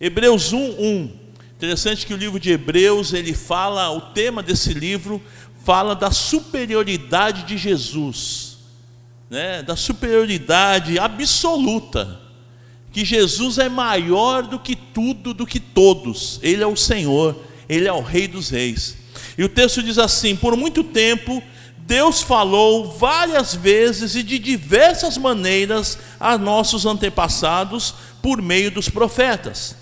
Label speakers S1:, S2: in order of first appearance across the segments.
S1: Hebreus 1, 1. Interessante que o livro de Hebreus, ele fala, o tema desse livro fala da superioridade de Jesus, né? da superioridade absoluta, que Jesus é maior do que tudo, do que todos, Ele é o Senhor, Ele é o Rei dos Reis. E o texto diz assim: por muito tempo Deus falou várias vezes e de diversas maneiras a nossos antepassados por meio dos profetas.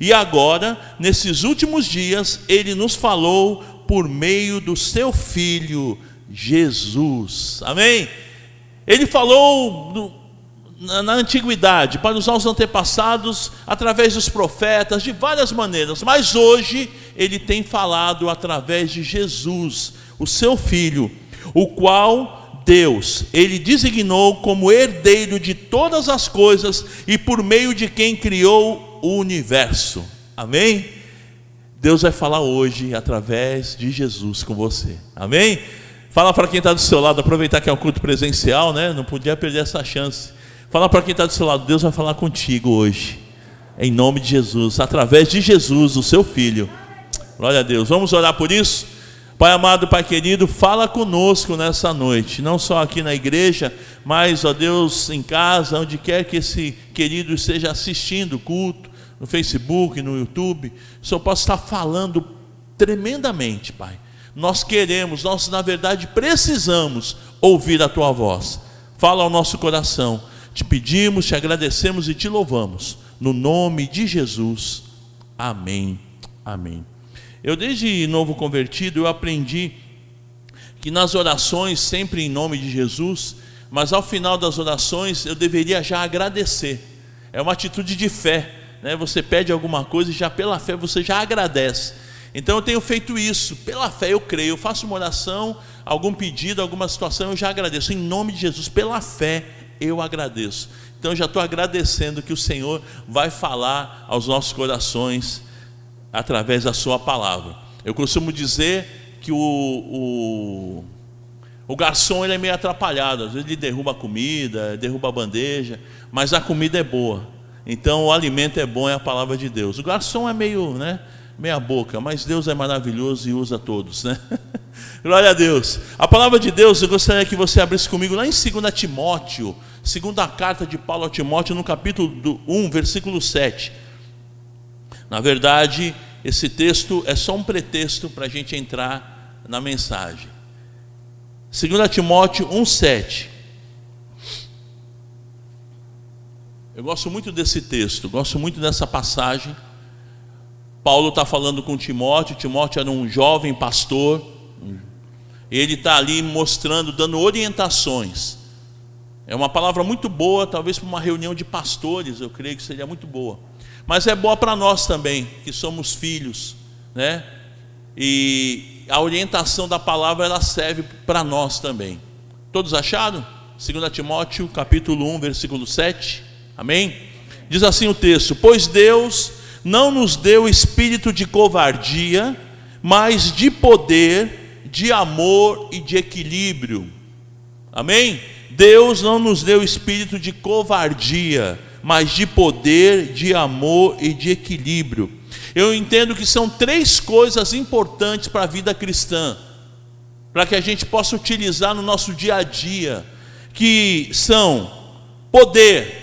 S1: E agora, nesses últimos dias, ele nos falou por meio do seu filho Jesus. Amém? Ele falou na, na antiguidade para os antepassados através dos profetas de várias maneiras, mas hoje ele tem falado através de Jesus, o seu filho, o qual Deus, ele designou como herdeiro de todas as coisas e por meio de quem criou o universo. Amém? Deus vai falar hoje através de Jesus com você. Amém? Fala para quem está do seu lado, aproveitar que é um culto presencial, né? Não podia perder essa chance. Fala para quem está do seu lado, Deus vai falar contigo hoje. Em nome de Jesus, através de Jesus, o seu filho. Glória a Deus. Vamos orar por isso? Pai amado, Pai querido, fala conosco nessa noite, não só aqui na igreja, mas, ó Deus, em casa, onde quer que esse querido esteja assistindo o culto, no Facebook, no YouTube, o Senhor possa estar falando tremendamente, Pai. Nós queremos, nós na verdade precisamos ouvir a Tua voz. Fala ao nosso coração. Te pedimos, te agradecemos e te louvamos. No nome de Jesus. Amém. Amém. Eu desde novo convertido, eu aprendi que nas orações, sempre em nome de Jesus, mas ao final das orações eu deveria já agradecer. É uma atitude de fé né? Você pede alguma coisa e já pela fé você já agradece. Então eu tenho feito isso, pela fé eu creio, eu faço uma oração, algum pedido, alguma situação, eu já agradeço. Em nome de Jesus, pela fé eu agradeço. Então eu já estou agradecendo que o Senhor vai falar aos nossos corações através da Sua palavra. Eu costumo dizer que o, o, o garçom ele é meio atrapalhado, às vezes ele derruba a comida, derruba a bandeja, mas a comida é boa. Então o alimento é bom, é a palavra de Deus. O garçom é meio, né, meia boca, mas Deus é maravilhoso e usa todos, né? Glória a Deus. A palavra de Deus, eu gostaria que você abrisse comigo lá em 2 Timóteo, segunda carta de Paulo a Timóteo, no capítulo 1, versículo 7. Na verdade, esse texto é só um pretexto para a gente entrar na mensagem. 2 Timóteo 1, 7. Eu gosto muito desse texto, gosto muito dessa passagem. Paulo está falando com Timóteo, Timóteo era um jovem pastor, ele está ali mostrando, dando orientações. É uma palavra muito boa, talvez para uma reunião de pastores, eu creio que seria muito boa. Mas é boa para nós também, que somos filhos, né? E a orientação da palavra ela serve para nós também. Todos acharam? 2 Timóteo, capítulo 1, versículo 7. Amém? Diz assim o texto: Pois Deus não nos deu espírito de covardia, mas de poder, de amor e de equilíbrio. Amém? Deus não nos deu espírito de covardia, mas de poder, de amor e de equilíbrio. Eu entendo que são três coisas importantes para a vida cristã, para que a gente possa utilizar no nosso dia a dia, que são poder,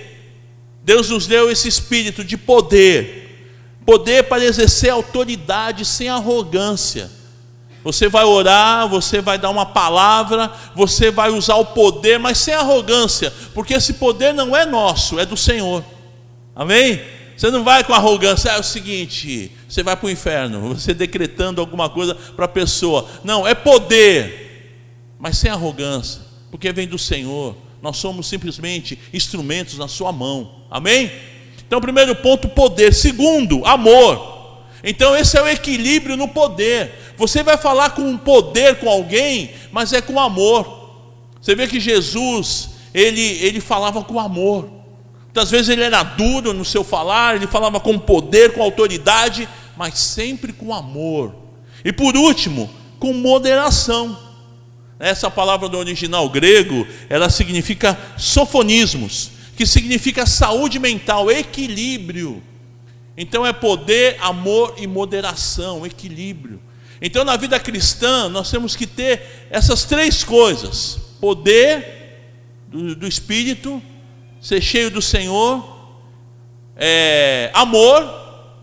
S1: Deus nos deu esse espírito de poder, poder para exercer autoridade sem arrogância. Você vai orar, você vai dar uma palavra, você vai usar o poder, mas sem arrogância, porque esse poder não é nosso, é do Senhor. Amém? Você não vai com arrogância, é o seguinte, você vai para o inferno, você decretando alguma coisa para a pessoa. Não, é poder, mas sem arrogância, porque vem do Senhor. Nós somos simplesmente instrumentos na sua mão. Amém? Então, primeiro ponto, poder. Segundo, amor. Então, esse é o equilíbrio no poder. Você vai falar com poder com alguém, mas é com amor. Você vê que Jesus, ele, ele falava com amor. Muitas vezes ele era duro no seu falar, ele falava com poder, com autoridade, mas sempre com amor. E por último, com moderação. Essa palavra do original grego, ela significa sofonismos, que significa saúde mental, equilíbrio. Então é poder, amor e moderação, equilíbrio. Então na vida cristã nós temos que ter essas três coisas: poder do, do Espírito, ser cheio do Senhor, é, amor,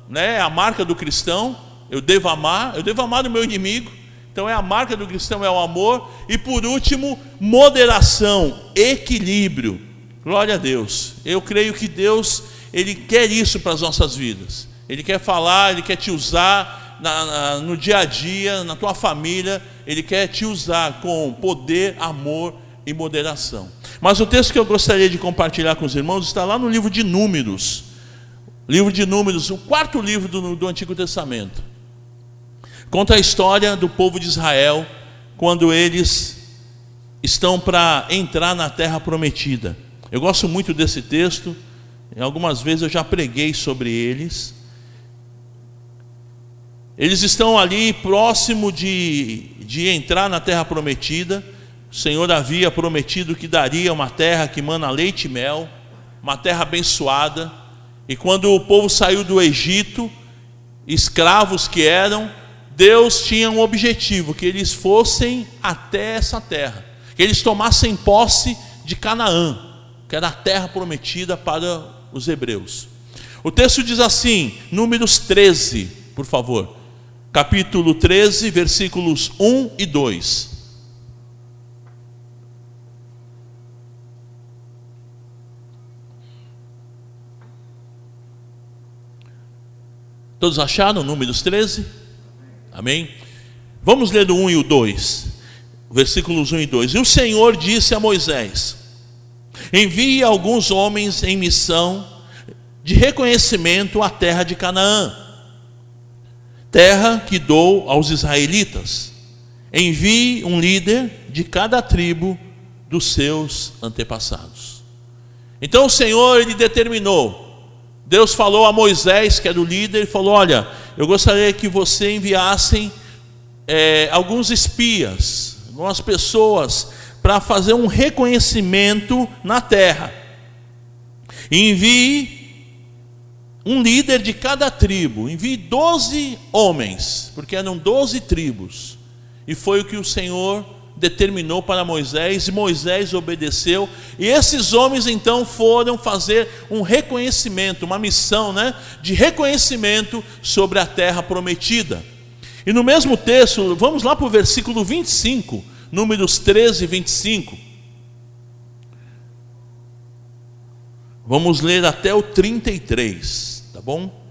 S1: né, a marca do cristão. Eu devo amar, eu devo amar o meu inimigo. Então é a marca do cristão é o amor e por último moderação, equilíbrio. Glória a Deus. Eu creio que Deus ele quer isso para as nossas vidas. Ele quer falar, ele quer te usar na, na, no dia a dia, na tua família. Ele quer te usar com poder, amor e moderação. Mas o texto que eu gostaria de compartilhar com os irmãos está lá no livro de Números. Livro de Números, o quarto livro do, do Antigo Testamento. Conta a história do povo de Israel quando eles estão para entrar na terra prometida. Eu gosto muito desse texto, algumas vezes eu já preguei sobre eles. Eles estão ali próximo de, de entrar na terra prometida. O Senhor havia prometido que daria uma terra que mana leite e mel, uma terra abençoada. E quando o povo saiu do Egito, escravos que eram, Deus tinha um objetivo: que eles fossem até essa terra, que eles tomassem posse de Canaã, que era a terra prometida para os hebreus. O texto diz assim, Números 13, por favor, capítulo 13, versículos 1 e 2. Todos acharam Números 13? Amém? Vamos ler o 1 e o 2. Versículos 1 e 2. E o Senhor disse a Moisés: Envie alguns homens em missão de reconhecimento à terra de Canaã, terra que dou aos israelitas. Envie um líder de cada tribo dos seus antepassados. Então o Senhor ele determinou. Deus falou a Moisés, que era o líder, e falou: Olha, eu gostaria que você enviassem é, alguns espias, algumas pessoas, para fazer um reconhecimento na terra. Envie um líder de cada tribo, envie doze homens, porque eram doze tribos, e foi o que o Senhor determinou para Moisés, e Moisés obedeceu, e esses homens então foram fazer um reconhecimento, uma missão né, de reconhecimento sobre a terra prometida. E no mesmo texto, vamos lá para o versículo 25, números 13 e 25. Vamos ler até o 33, tá bom?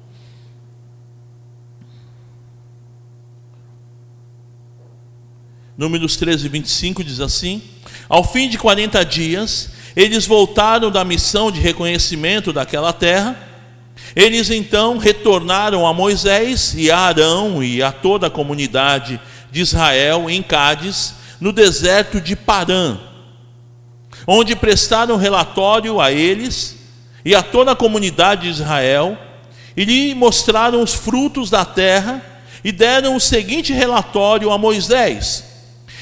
S1: Números 13, 25 diz assim: Ao fim de 40 dias, eles voltaram da missão de reconhecimento daquela terra. Eles então retornaram a Moisés e a Arão e a toda a comunidade de Israel em Cádiz, no deserto de Parã, onde prestaram relatório a eles e a toda a comunidade de Israel, e lhe mostraram os frutos da terra, e deram o seguinte relatório a Moisés: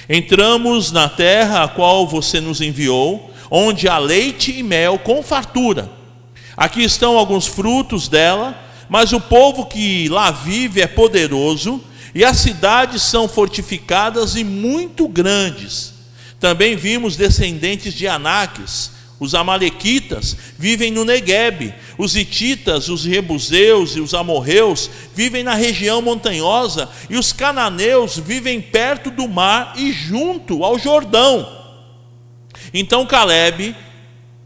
S1: Entramos na terra a qual você nos enviou, onde há leite e mel com fartura. Aqui estão alguns frutos dela, mas o povo que lá vive é poderoso, e as cidades são fortificadas e muito grandes. Também vimos descendentes de Anáquis, os amalequitas vivem no Neguebe, os hititas, os rebuseus e os amorreus vivem na região montanhosa, e os cananeus vivem perto do mar e junto ao Jordão. Então Caleb,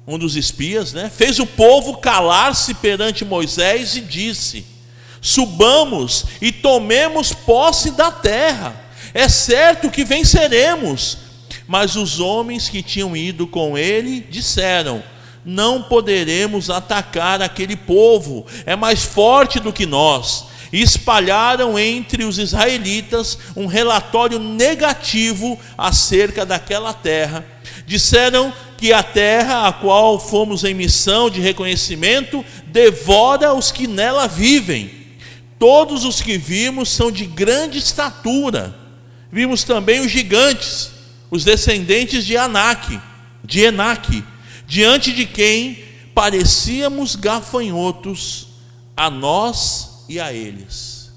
S1: um dos espias, né, fez o povo calar-se perante Moisés e disse: Subamos e tomemos posse da terra. É certo que venceremos mas os homens que tinham ido com ele disseram: Não poderemos atacar aquele povo, é mais forte do que nós. E espalharam entre os israelitas um relatório negativo acerca daquela terra. Disseram que a terra a qual fomos em missão de reconhecimento devora os que nela vivem. Todos os que vimos são de grande estatura. Vimos também os gigantes os descendentes de Anak, de Enaque, diante de quem parecíamos gafanhotos a nós e a eles.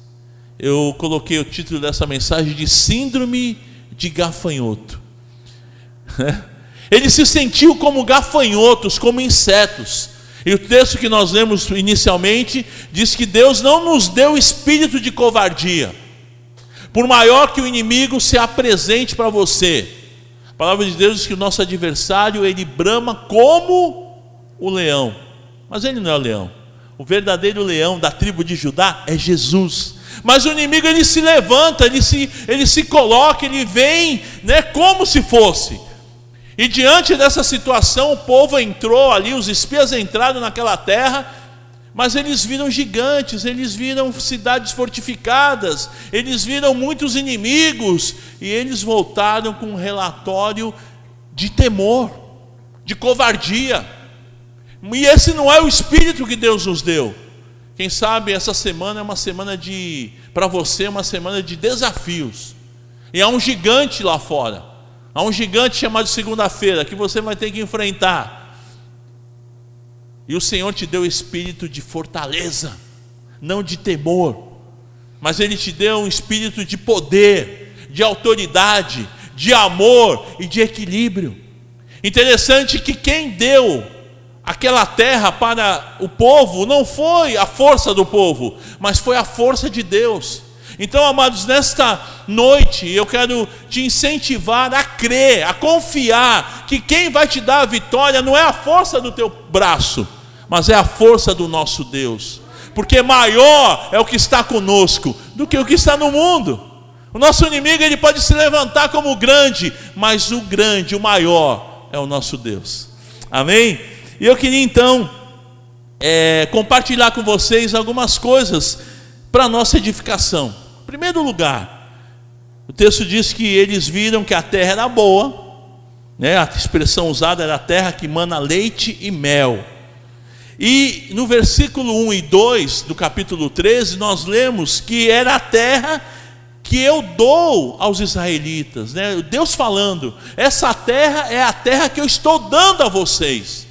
S1: Eu coloquei o título dessa mensagem de Síndrome de Gafanhoto. Ele se sentiu como gafanhotos, como insetos. E o texto que nós lemos inicialmente diz que Deus não nos deu espírito de covardia. Por maior que o inimigo se apresente para você, a palavra de Deus diz que o nosso adversário ele brama como o leão, mas ele não é o leão. O verdadeiro leão da tribo de Judá é Jesus. Mas o inimigo ele se levanta, ele se, ele se coloca, ele vem, né, como se fosse. E diante dessa situação, o povo entrou ali, os espias entraram naquela terra, mas eles viram gigantes, eles viram cidades fortificadas, eles viram muitos inimigos, e eles voltaram com um relatório de temor, de covardia. E esse não é o espírito que Deus nos deu. Quem sabe essa semana é uma semana de, para você, é uma semana de desafios. E há um gigante lá fora. Há um gigante chamado segunda-feira que você vai ter que enfrentar. E o Senhor te deu espírito de fortaleza, não de temor, mas Ele te deu um espírito de poder, de autoridade, de amor e de equilíbrio. Interessante que quem deu aquela terra para o povo não foi a força do povo, mas foi a força de Deus. Então, amados, nesta noite eu quero te incentivar a crer, a confiar que quem vai te dar a vitória não é a força do teu braço, mas é a força do nosso Deus. Porque maior é o que está conosco do que o que está no mundo. O nosso inimigo ele pode se levantar como grande, mas o grande, o maior é o nosso Deus. Amém? E eu queria então é, compartilhar com vocês algumas coisas para nossa edificação primeiro lugar, o texto diz que eles viram que a terra era boa, né? a expressão usada era a terra que mana leite e mel. E no versículo 1 e 2 do capítulo 13, nós lemos que era a terra que eu dou aos israelitas, né? Deus falando, essa terra é a terra que eu estou dando a vocês.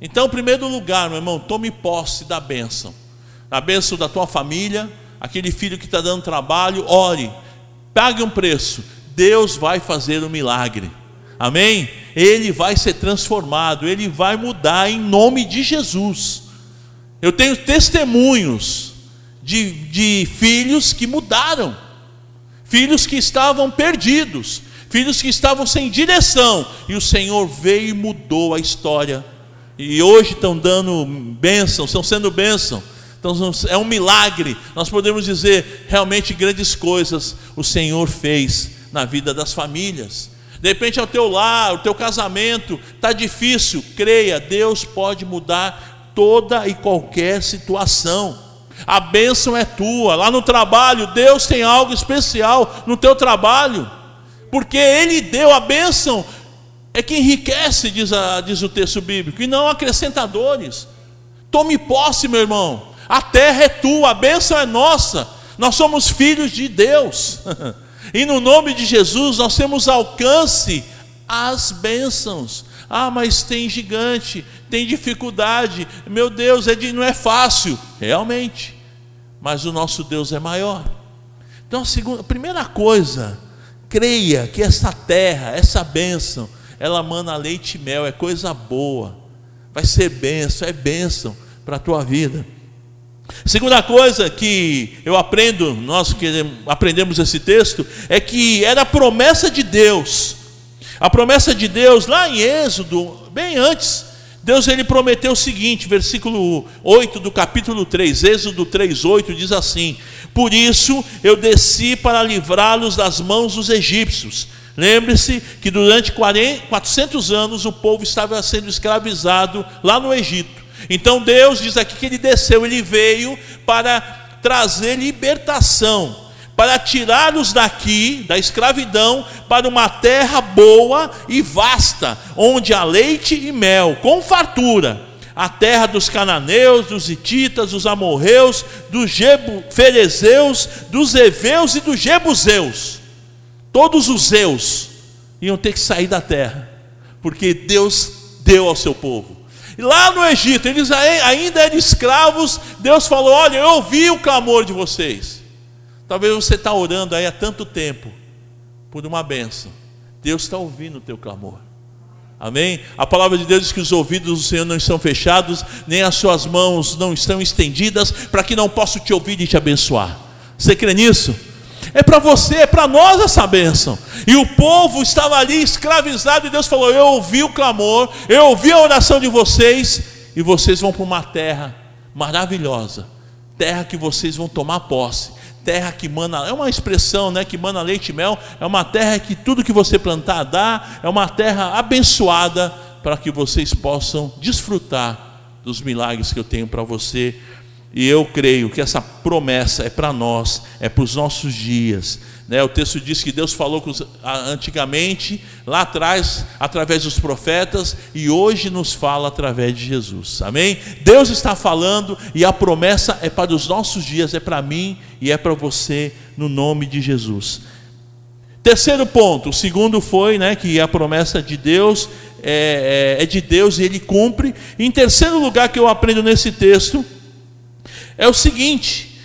S1: Então, em primeiro lugar, meu irmão, tome posse da bênção, a bênção da tua família, aquele filho que está dando trabalho, ore, pague um preço, Deus vai fazer um milagre. Amém? Ele vai ser transformado, ele vai mudar em nome de Jesus. Eu tenho testemunhos de, de filhos que mudaram, filhos que estavam perdidos, filhos que estavam sem direção, e o Senhor veio e mudou a história. E hoje estão dando bênção, estão sendo bênção então é um milagre. Nós podemos dizer realmente grandes coisas o Senhor fez na vida das famílias. De repente é o teu lar, o teu casamento está difícil. Creia, Deus pode mudar toda e qualquer situação. A bênção é tua. Lá no trabalho, Deus tem algo especial no teu trabalho. Porque Ele deu a bênção, é que enriquece, diz, a, diz o texto bíblico, e não acrescentadores. Tome posse, meu irmão. A terra é tua, a bênção é nossa. Nós somos filhos de Deus. e no nome de Jesus nós temos alcance às bênçãos. Ah, mas tem gigante, tem dificuldade. Meu Deus, é de, não é fácil. Realmente. Mas o nosso Deus é maior. Então, a, segunda, a primeira coisa, creia que essa terra, essa bênção, ela mana leite e mel, é coisa boa. Vai ser bênção, é bênção para a tua vida. Segunda coisa que eu aprendo, nós que aprendemos esse texto, é que era a promessa de Deus. A promessa de Deus, lá em Êxodo, bem antes, Deus ele prometeu o seguinte, versículo 8 do capítulo 3, Êxodo 3, 8, diz assim: Por isso eu desci para livrá-los das mãos dos egípcios. Lembre-se que durante 40, 400 anos o povo estava sendo escravizado lá no Egito. Então Deus diz aqui que ele desceu, ele veio para trazer libertação, para tirá-los daqui, da escravidão, para uma terra boa e vasta, onde há leite e mel, com fartura. A terra dos cananeus, dos hititas, dos amorreus, dos ferezeus, dos heveus e dos jebuseus. Todos os zeus iam ter que sair da terra, porque Deus deu ao seu povo. Lá no Egito, eles ainda eram escravos. Deus falou: Olha, eu ouvi o clamor de vocês. Talvez você está orando aí há tanto tempo por uma benção. Deus está ouvindo o teu clamor. Amém? A palavra de Deus diz que os ouvidos do Senhor não estão fechados, nem as suas mãos não estão estendidas, para que não possa te ouvir e te abençoar. Você crê nisso? É para você, é para nós essa bênção. E o povo estava ali escravizado, e Deus falou: Eu ouvi o clamor, eu ouvi a oração de vocês, e vocês vão para uma terra maravilhosa terra que vocês vão tomar posse terra que mana, é uma expressão, né, que mana leite e mel, é uma terra que tudo que você plantar dá, é uma terra abençoada para que vocês possam desfrutar dos milagres que eu tenho para você. E eu creio que essa promessa é para nós, é para os nossos dias. Né? O texto diz que Deus falou antigamente, lá atrás, através dos profetas, e hoje nos fala através de Jesus. Amém? Deus está falando e a promessa é para os nossos dias, é para mim e é para você, no nome de Jesus. Terceiro ponto, o segundo foi né, que a promessa de Deus é, é, é de Deus e Ele cumpre. Em terceiro lugar que eu aprendo nesse texto é o seguinte: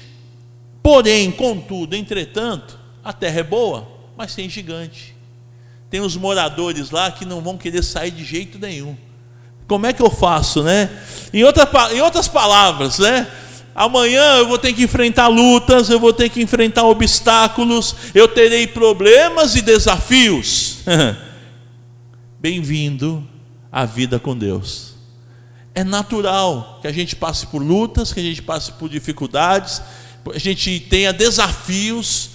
S1: porém, contudo, entretanto, a terra é boa, mas tem gigante. Tem os moradores lá que não vão querer sair de jeito nenhum. Como é que eu faço, né? Em, outra, em outras palavras, né? Amanhã eu vou ter que enfrentar lutas, eu vou ter que enfrentar obstáculos, eu terei problemas e desafios. Bem-vindo à vida com Deus. É natural que a gente passe por lutas, que a gente passe por dificuldades, a gente tenha desafios,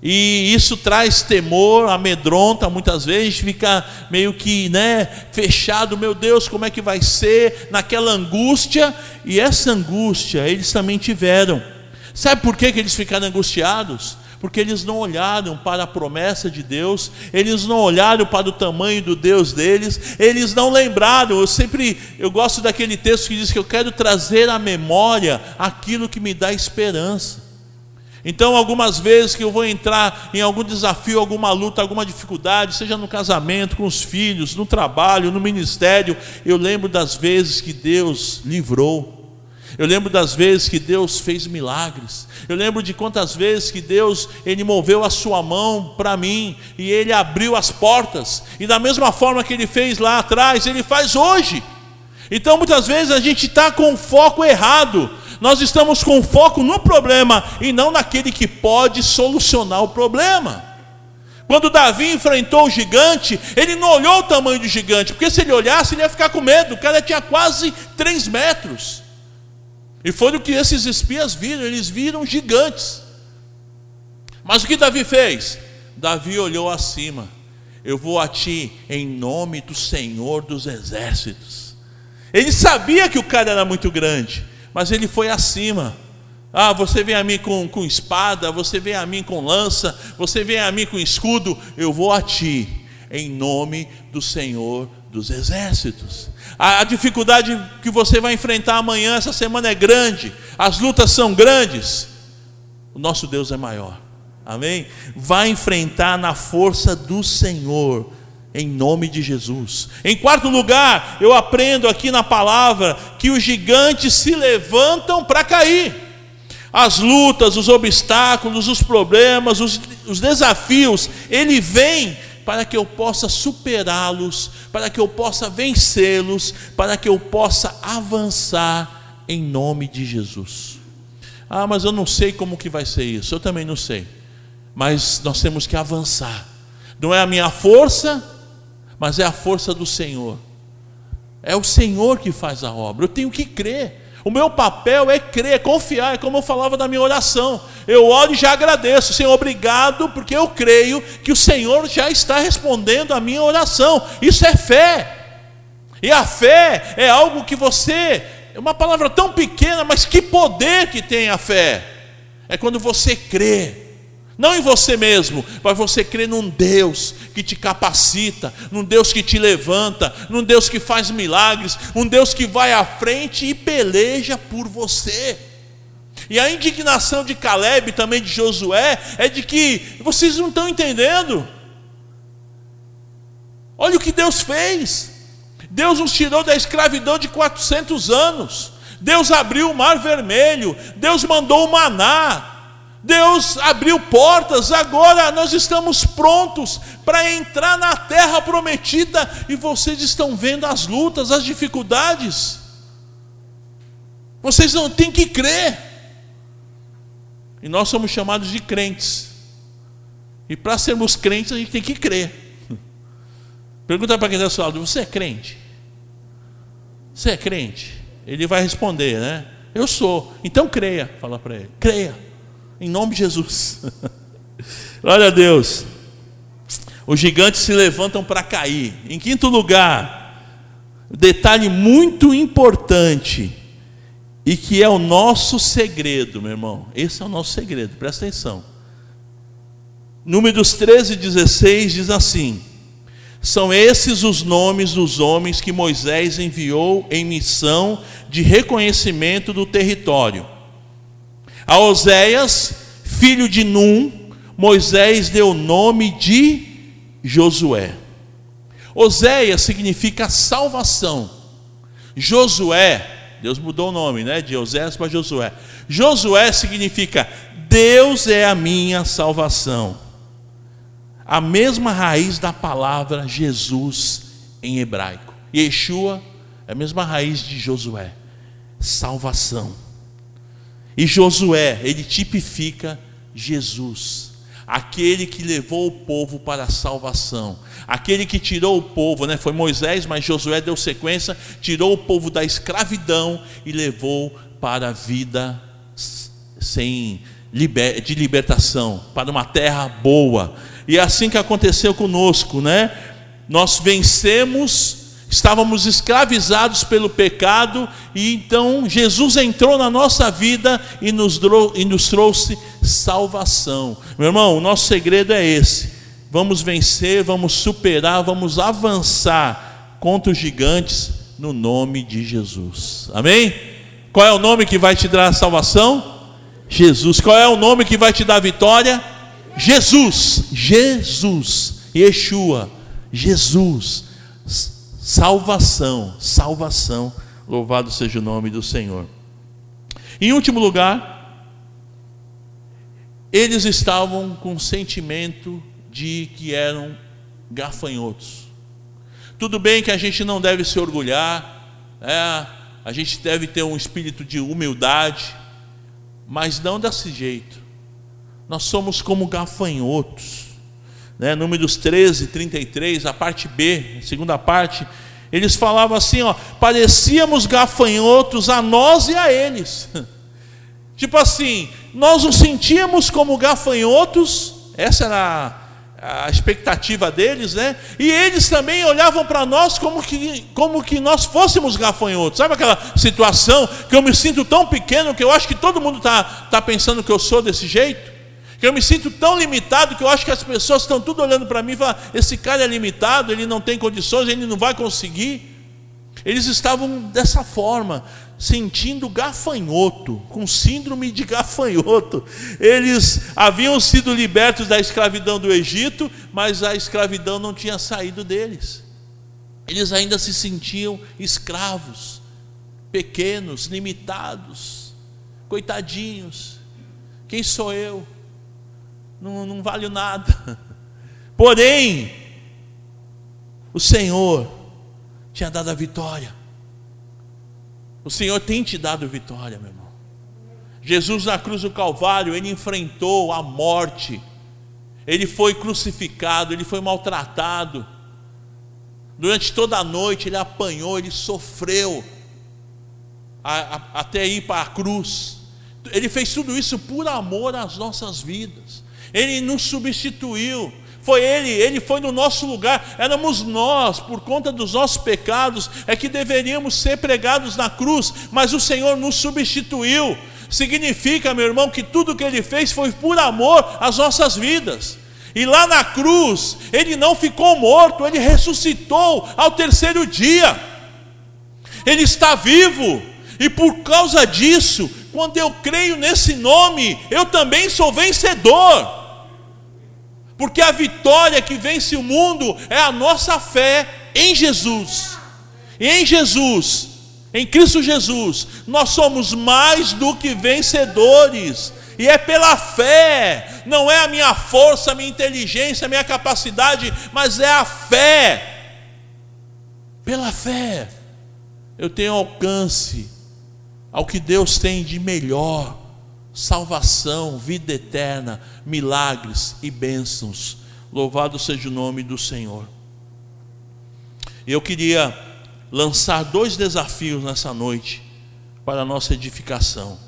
S1: e isso traz temor, amedronta muitas vezes, a gente fica meio que né, fechado, meu Deus, como é que vai ser, naquela angústia, e essa angústia eles também tiveram. Sabe por que, que eles ficaram angustiados? Porque eles não olharam para a promessa de Deus, eles não olharam para o tamanho do Deus deles, eles não lembraram. Eu sempre eu gosto daquele texto que diz que eu quero trazer à memória aquilo que me dá esperança. Então, algumas vezes que eu vou entrar em algum desafio, alguma luta, alguma dificuldade, seja no casamento, com os filhos, no trabalho, no ministério, eu lembro das vezes que Deus livrou. Eu lembro das vezes que Deus fez milagres. Eu lembro de quantas vezes que Deus ele moveu a sua mão para mim e ele abriu as portas. E da mesma forma que ele fez lá atrás, ele faz hoje. Então muitas vezes a gente está com o foco errado. Nós estamos com foco no problema e não naquele que pode solucionar o problema. Quando Davi enfrentou o gigante, ele não olhou o tamanho do gigante, porque se ele olhasse, ele ia ficar com medo. O cara tinha quase três metros. E foi o que esses espias viram, eles viram gigantes. Mas o que Davi fez? Davi olhou acima. Eu vou a ti em nome do Senhor dos exércitos. Ele sabia que o cara era muito grande mas ele foi acima. Ah, você vem a mim com, com espada, você vem a mim com lança, você vem a mim com escudo, eu vou a ti, em nome do Senhor dos exércitos. A, a dificuldade que você vai enfrentar amanhã, essa semana é grande, as lutas são grandes, o nosso Deus é maior, amém? Vai enfrentar na força do Senhor em nome de Jesus. Em quarto lugar, eu aprendo aqui na palavra que os gigantes se levantam para cair. As lutas, os obstáculos, os problemas, os, os desafios, ele vem para que eu possa superá-los, para que eu possa vencê-los, para que eu possa avançar em nome de Jesus. Ah, mas eu não sei como que vai ser isso. Eu também não sei. Mas nós temos que avançar. Não é a minha força, mas é a força do Senhor. É o Senhor que faz a obra. Eu tenho que crer. O meu papel é crer, é confiar, é como eu falava na minha oração. Eu oro e já agradeço, Senhor, obrigado, porque eu creio que o Senhor já está respondendo a minha oração. Isso é fé. E a fé é algo que você, é uma palavra tão pequena, mas que poder que tem a fé. É quando você crê não em você mesmo, mas você crê num Deus que te capacita, num Deus que te levanta, num Deus que faz milagres, um Deus que vai à frente e peleja por você. E a indignação de Caleb, também de Josué, é de que vocês não estão entendendo. Olha o que Deus fez. Deus nos tirou da escravidão de 400 anos. Deus abriu o mar vermelho. Deus mandou o maná. Deus abriu portas, agora nós estamos prontos para entrar na terra prometida e vocês estão vendo as lutas, as dificuldades. Vocês não têm que crer. E nós somos chamados de crentes. E para sermos crentes, a gente tem que crer. Pergunta para quem está falando: você é crente? Você é crente? Ele vai responder, né? Eu sou. Então creia, fala para ele. Creia. Em nome de Jesus. Glória a Deus. Os gigantes se levantam para cair. Em quinto lugar, detalhe muito importante e que é o nosso segredo, meu irmão. Esse é o nosso segredo, presta atenção. Números 13 e 16 diz assim: São esses os nomes dos homens que Moisés enviou em missão de reconhecimento do território a Oséias, filho de Num, Moisés deu o nome de Josué. Oséias significa salvação. Josué, Deus mudou o nome, né? De Oséias para Josué. Josué significa Deus é a minha salvação. A mesma raiz da palavra Jesus em hebraico. Yeshua é a mesma raiz de Josué. Salvação. E Josué, ele tipifica Jesus, aquele que levou o povo para a salvação, aquele que tirou o povo, né? Foi Moisés, mas Josué deu sequência, tirou o povo da escravidão e levou para a vida sem de libertação, para uma terra boa. E é assim que aconteceu conosco, né? Nós vencemos estávamos escravizados pelo pecado, e então Jesus entrou na nossa vida e nos, e nos trouxe salvação. Meu irmão, o nosso segredo é esse: vamos vencer, vamos superar, vamos avançar contra os gigantes no nome de Jesus. Amém? Qual é o nome que vai te dar a salvação? Jesus. Qual é o nome que vai te dar a vitória? Jesus. Jesus. Yeshua. Jesus Salvação, salvação. Louvado seja o nome do Senhor. Em último lugar, eles estavam com o sentimento de que eram gafanhotos. Tudo bem que a gente não deve se orgulhar, é, a gente deve ter um espírito de humildade, mas não desse jeito. Nós somos como gafanhotos né, Números 13, 33, a parte B, a segunda parte, eles falavam assim: ó, parecíamos gafanhotos a nós e a eles. tipo assim, nós nos sentíamos como gafanhotos, essa era a, expectativa deles, né? E eles também olhavam para nós como que, como que nós fôssemos gafanhotos. Sabe aquela situação que eu me sinto tão pequeno que eu acho que todo mundo está tá pensando que eu sou desse jeito? Que eu me sinto tão limitado que eu acho que as pessoas estão tudo olhando para mim e falam: esse cara é limitado, ele não tem condições, ele não vai conseguir. Eles estavam dessa forma, sentindo gafanhoto, com síndrome de gafanhoto. Eles haviam sido libertos da escravidão do Egito, mas a escravidão não tinha saído deles. Eles ainda se sentiam escravos, pequenos, limitados, coitadinhos. Quem sou eu? Não, não vale nada. Porém, o Senhor tinha dado a vitória. O Senhor tem te dado vitória, meu irmão. Jesus na cruz do Calvário, ele enfrentou a morte. Ele foi crucificado, ele foi maltratado. Durante toda a noite ele apanhou, ele sofreu a, a, até ir para a cruz. Ele fez tudo isso por amor às nossas vidas. Ele nos substituiu. Foi Ele, Ele foi no nosso lugar. Éramos nós, por conta dos nossos pecados, é que deveríamos ser pregados na cruz, mas o Senhor nos substituiu. Significa, meu irmão, que tudo que Ele fez foi por amor às nossas vidas. E lá na cruz, Ele não ficou morto, Ele ressuscitou ao terceiro dia. Ele está vivo, e por causa disso, quando eu creio nesse nome, eu também sou vencedor. Porque a vitória que vence o mundo é a nossa fé em Jesus. E em Jesus, em Cristo Jesus, nós somos mais do que vencedores. E é pela fé, não é a minha força, a minha inteligência, a minha capacidade, mas é a fé. Pela fé, eu tenho alcance ao que Deus tem de melhor: salvação, vida eterna, milagres e bênçãos. Louvado seja o nome do Senhor. Eu queria lançar dois desafios nessa noite para a nossa edificação.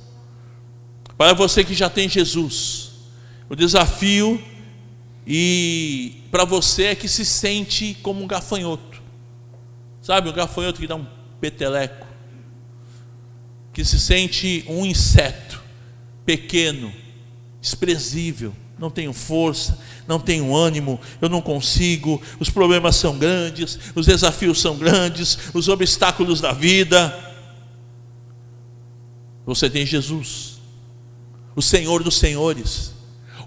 S1: Para você que já tem Jesus, o desafio e para você é que se sente como um gafanhoto. Sabe, um gafanhoto que dá um peteleco, que se sente um inseto pequeno, desprezível, não tenho força, não tenho ânimo, eu não consigo, os problemas são grandes, os desafios são grandes, os obstáculos da vida. Você tem Jesus o Senhor dos Senhores,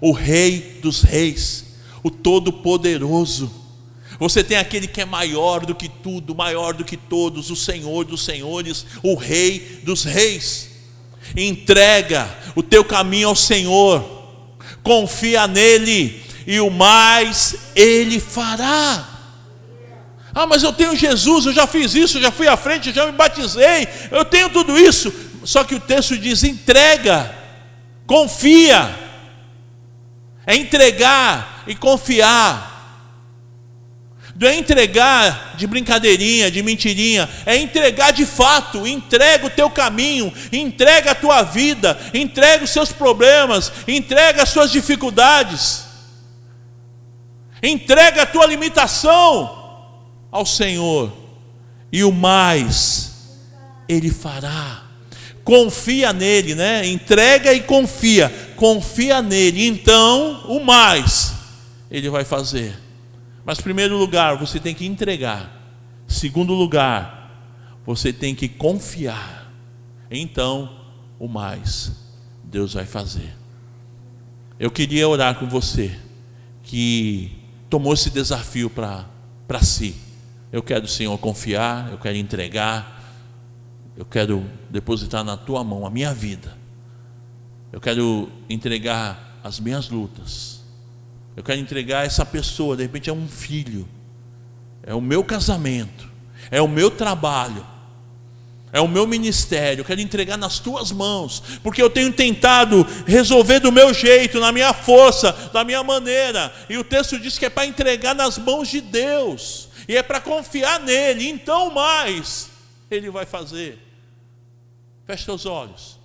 S1: o Rei dos Reis, o Todo-Poderoso. Você tem aquele que é maior do que tudo, maior do que todos, o Senhor dos Senhores, o Rei dos Reis. Entrega o teu caminho ao Senhor, confia nele, e o mais ele fará. Ah, mas eu tenho Jesus, eu já fiz isso, eu já fui à frente, eu já me batizei, eu tenho tudo isso. Só que o texto diz: entrega confia, é entregar e confiar. Não é entregar de brincadeirinha, de mentirinha, é entregar de fato. Entrega o teu caminho, entrega a tua vida, entrega os seus problemas, entrega as suas dificuldades, entrega a tua limitação ao Senhor, e o mais Ele fará confia nele, né? Entrega e confia, confia nele. Então, o mais ele vai fazer. Mas primeiro lugar, você tem que entregar. Segundo lugar, você tem que confiar. Então, o mais Deus vai fazer. Eu queria orar com você que tomou esse desafio para si. Eu quero, Senhor, confiar, eu quero entregar eu quero depositar na tua mão a minha vida. Eu quero entregar as minhas lutas. Eu quero entregar essa pessoa, de repente é um filho, é o meu casamento, é o meu trabalho, é o meu ministério. Eu quero entregar nas tuas mãos, porque eu tenho tentado resolver do meu jeito, na minha força, da minha maneira. E o texto diz que é para entregar nas mãos de Deus, e é para confiar nele, então mais Ele vai fazer. Feche seus olhos.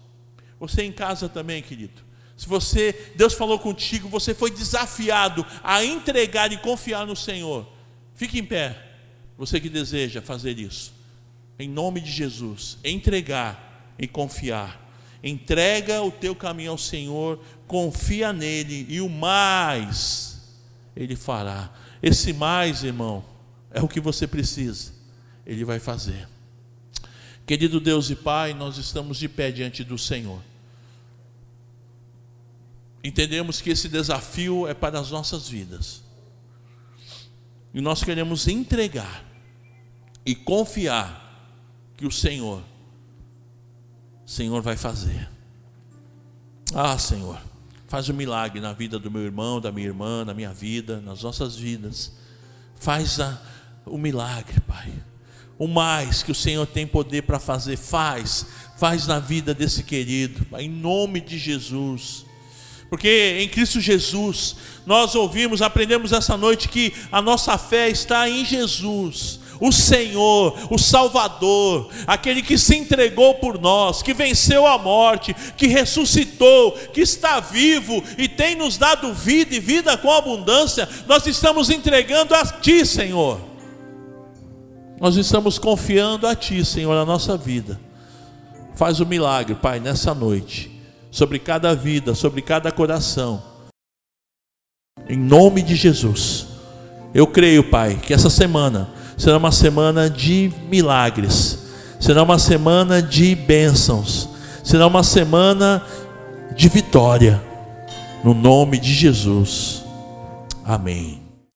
S1: Você em casa também, querido. Se você, Deus falou contigo, você foi desafiado a entregar e confiar no Senhor. Fique em pé. Você que deseja fazer isso. Em nome de Jesus, entregar e confiar. Entrega o teu caminho ao Senhor, confia nele e o mais ele fará. Esse mais, irmão, é o que você precisa. Ele vai fazer. Querido Deus e Pai, nós estamos de pé diante do Senhor. Entendemos que esse desafio é para as nossas vidas. E nós queremos entregar e confiar que o Senhor, Senhor vai fazer. Ah, Senhor, faz um milagre na vida do meu irmão, da minha irmã, na minha vida, nas nossas vidas. Faz a, o milagre, Pai o mais que o Senhor tem poder para fazer, faz, faz na vida desse querido, em nome de Jesus. Porque em Cristo Jesus, nós ouvimos, aprendemos essa noite que a nossa fé está em Jesus, o Senhor, o Salvador, aquele que se entregou por nós, que venceu a morte, que ressuscitou, que está vivo e tem nos dado vida e vida com abundância. Nós estamos entregando a Ti, Senhor. Nós estamos confiando a Ti, Senhor, a nossa vida. Faz o um milagre, Pai, nessa noite, sobre cada vida, sobre cada coração. Em nome de Jesus. Eu creio, Pai, que essa semana será uma semana de milagres, será uma semana de bênçãos, será uma semana de vitória. No nome de Jesus. Amém.